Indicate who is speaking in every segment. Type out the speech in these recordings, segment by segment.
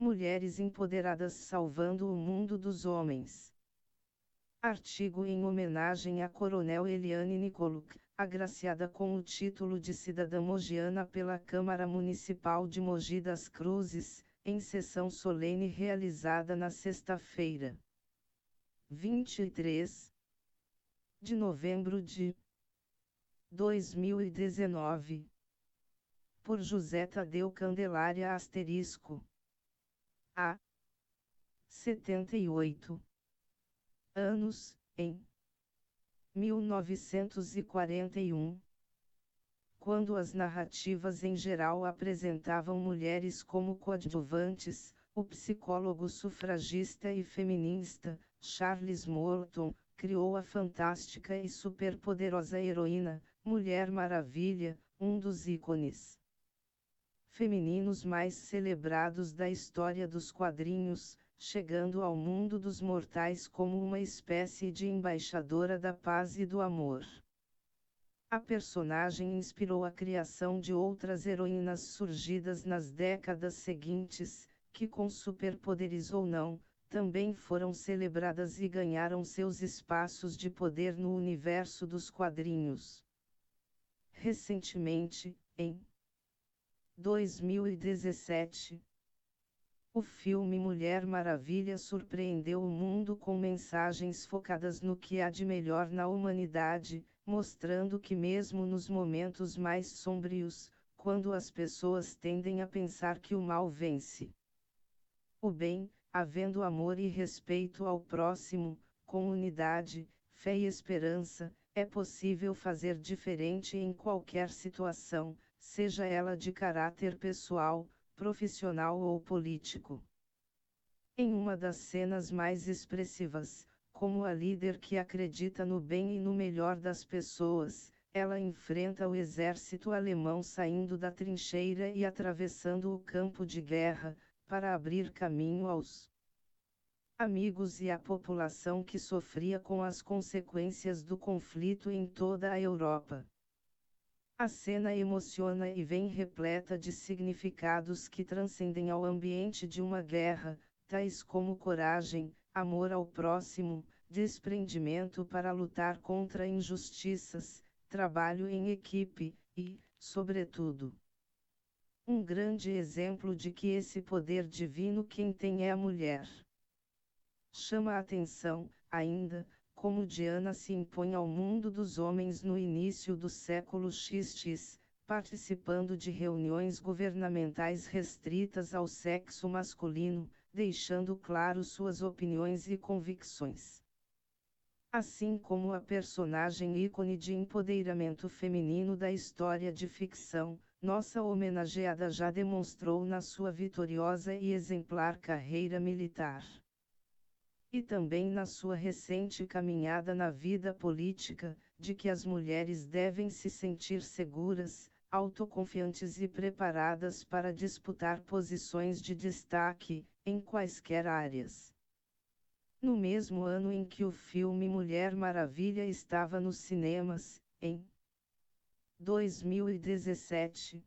Speaker 1: Mulheres empoderadas salvando o mundo dos homens. Artigo em homenagem à Coronel Eliane Nicoluk, agraciada com o título de cidadã mogiana pela Câmara Municipal de Mogi das Cruzes, em sessão solene realizada na sexta-feira. 23 de novembro de 2019. Por José Tadeu Candelária Asterisco. A. 78 anos, em 1941. Quando as narrativas em geral apresentavam mulheres como coadjuvantes, o psicólogo sufragista e feminista, Charles Morton, criou a fantástica e superpoderosa heroína, Mulher Maravilha, um dos ícones femininos mais celebrados da história dos quadrinhos, chegando ao mundo dos mortais como uma espécie de embaixadora da paz e do amor. A personagem inspirou a criação de outras heroínas surgidas nas décadas seguintes, que com superpoderes ou não, também foram celebradas e ganharam seus espaços de poder no universo dos quadrinhos. Recentemente, em 2017, o filme Mulher Maravilha surpreendeu o mundo com mensagens focadas no que há de melhor na humanidade, mostrando que, mesmo nos momentos mais sombrios, quando as pessoas tendem a pensar que o mal vence, o bem, havendo amor e respeito ao próximo, com unidade, fé e esperança, é possível fazer diferente em qualquer situação, seja ela de caráter pessoal, profissional ou político. Em uma das cenas mais expressivas, como a líder que acredita no bem e no melhor das pessoas, ela enfrenta o exército alemão saindo da trincheira e atravessando o campo de guerra, para abrir caminho aos amigos e à população que sofria com as consequências do conflito em toda a Europa. A cena emociona e vem repleta de significados que transcendem ao ambiente de uma guerra, tais como coragem, amor ao próximo, desprendimento para lutar contra injustiças, trabalho em equipe e, sobretudo, um grande exemplo de que esse poder divino quem tem é a mulher. Chama a atenção, ainda, como Diana se impõe ao mundo dos homens no início do século XX, participando de reuniões governamentais restritas ao sexo masculino, deixando claro suas opiniões e convicções. Assim como a personagem ícone de empoderamento feminino da história de ficção, nossa homenageada já demonstrou na sua vitoriosa e exemplar carreira militar. E também na sua recente caminhada na vida política, de que as mulheres devem se sentir seguras, autoconfiantes e preparadas para disputar posições de destaque, em quaisquer áreas. No mesmo ano em que o filme Mulher Maravilha estava nos cinemas, em 2017.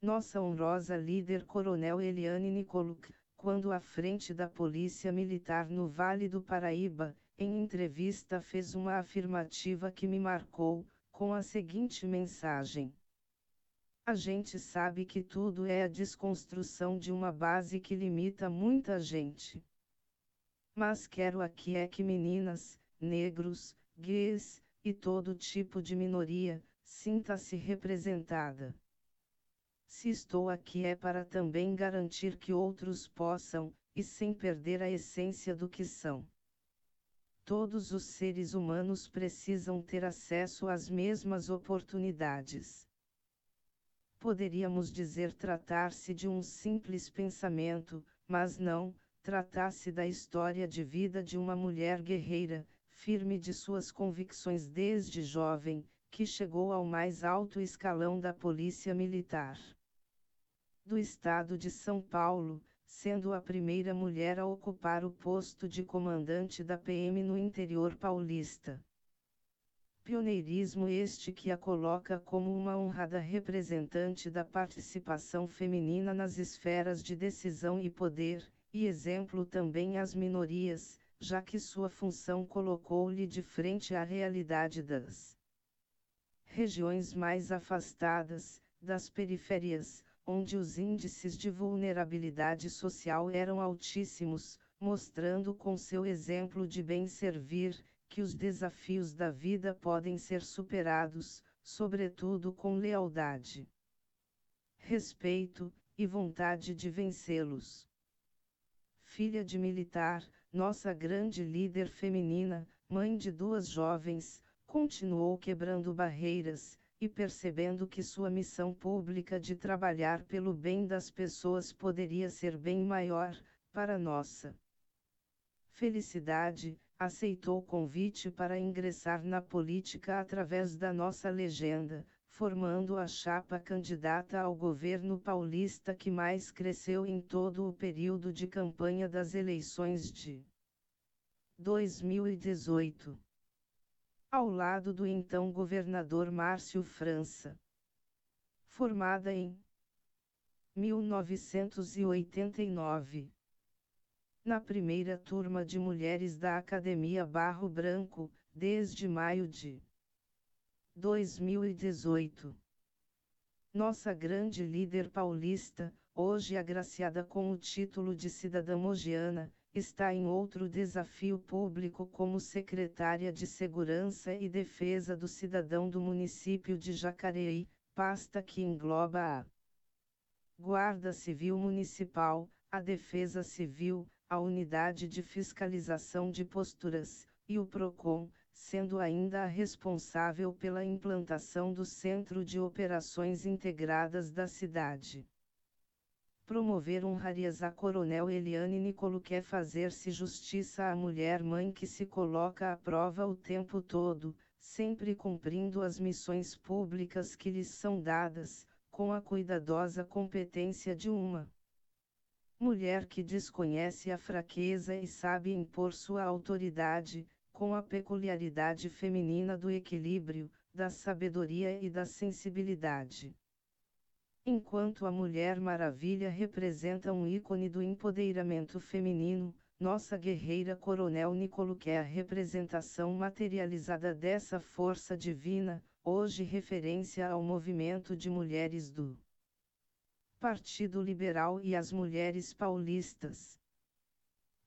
Speaker 1: Nossa honrosa líder Coronel Eliane Nicoluk, quando à frente da Polícia Militar no Vale do Paraíba, em entrevista fez uma afirmativa que me marcou, com a seguinte mensagem. A gente sabe que tudo é a desconstrução de uma base que limita muita gente. Mas quero aqui é que meninas, negros, gays, e todo tipo de minoria, sinta-se representada. Se estou aqui é para também garantir que outros possam, e sem perder a essência do que são. Todos os seres humanos precisam ter acesso às mesmas oportunidades. Poderíamos dizer tratar-se de um simples pensamento, mas não, tratasse da história de vida de uma mulher guerreira, firme de suas convicções desde jovem, que chegou ao mais alto escalão da Polícia Militar do Estado de São Paulo, sendo a primeira mulher a ocupar o posto de comandante da PM no interior paulista. Pioneirismo este que a coloca como uma honrada representante da participação feminina nas esferas de decisão e poder, e exemplo também às minorias, já que sua função colocou-lhe de frente à realidade das regiões mais afastadas, das periferias, onde os índices de vulnerabilidade social eram altíssimos, mostrando com seu exemplo de bem servir, que os desafios da vida podem ser superados, sobretudo com lealdade, respeito e vontade de vencê-los. Filha de militar, nossa grande líder feminina, mãe de duas jovens, continuou quebrando barreiras, e percebendo que sua missão pública de trabalhar pelo bem das pessoas poderia ser bem maior, para nossa felicidade, aceitou o convite para ingressar na política através da nossa legenda, formando a chapa candidata ao governo paulista que mais cresceu em todo o período de campanha das eleições de 2018. Ao lado do então governador Márcio França. Formada em 1989 na primeira turma de mulheres da Academia Barro Branco, desde maio de 2018. Nossa grande líder paulista, hoje agraciada com o título de cidadã mogiana, está em outro desafio público como secretária de Segurança e Defesa do Cidadão do município de Jacareí, pasta que engloba a Guarda Civil Municipal, a Defesa Civil, a Unidade de Fiscalização de Posturas, e o PROCON, sendo ainda a responsável pela implantação do Centro de Operações Integradas da cidade. Promover honrarias a Coronel Eliane Nicolo quer fazer-se justiça à mulher-mãe que se coloca à prova o tempo todo, sempre cumprindo as missões públicas que lhes são dadas, com a cuidadosa competência de uma mulher que desconhece a fraqueza e sabe impor sua autoridade, com a peculiaridade feminina do equilíbrio, da sabedoria e da sensibilidade. Enquanto a Mulher Maravilha representa um ícone do empoderamento feminino, nossa guerreira Coronel Nicolo é a representação materializada dessa força divina, hoje referência ao movimento de mulheres do Partido Liberal e as mulheres paulistas.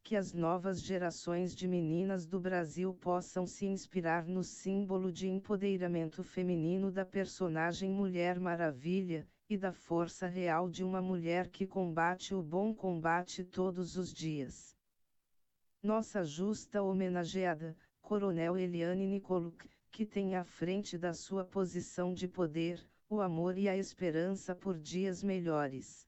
Speaker 1: Que as novas gerações de meninas do Brasil possam se inspirar no símbolo de empoderamento feminino da personagem Mulher Maravilha, e da força real de uma mulher que combate o bom combate todos os dias. Nossa justa homenageada, Coronel Eliane Nicoluk, que tem à frente da sua posição de poder, o amor e a esperança por dias melhores.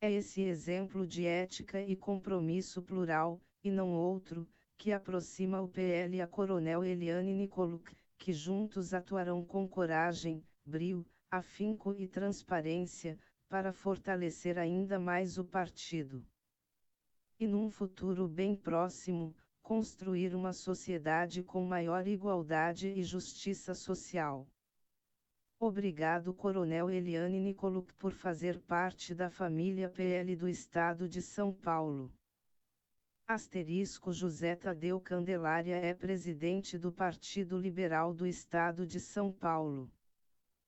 Speaker 1: É esse exemplo de ética e compromisso plural, e não outro, que aproxima o PL a Coronel Eliane Nicoluk, que juntos atuarão com coragem, brio, afinco e transparência, para fortalecer ainda mais o partido. E num futuro bem próximo, construir uma sociedade com maior igualdade e justiça social. Obrigado Coronel Eliane Nicoluk por fazer parte da família PL do Estado de São Paulo. Asterisco José Tadeu Candelária é presidente do Partido Liberal do Estado de São Paulo.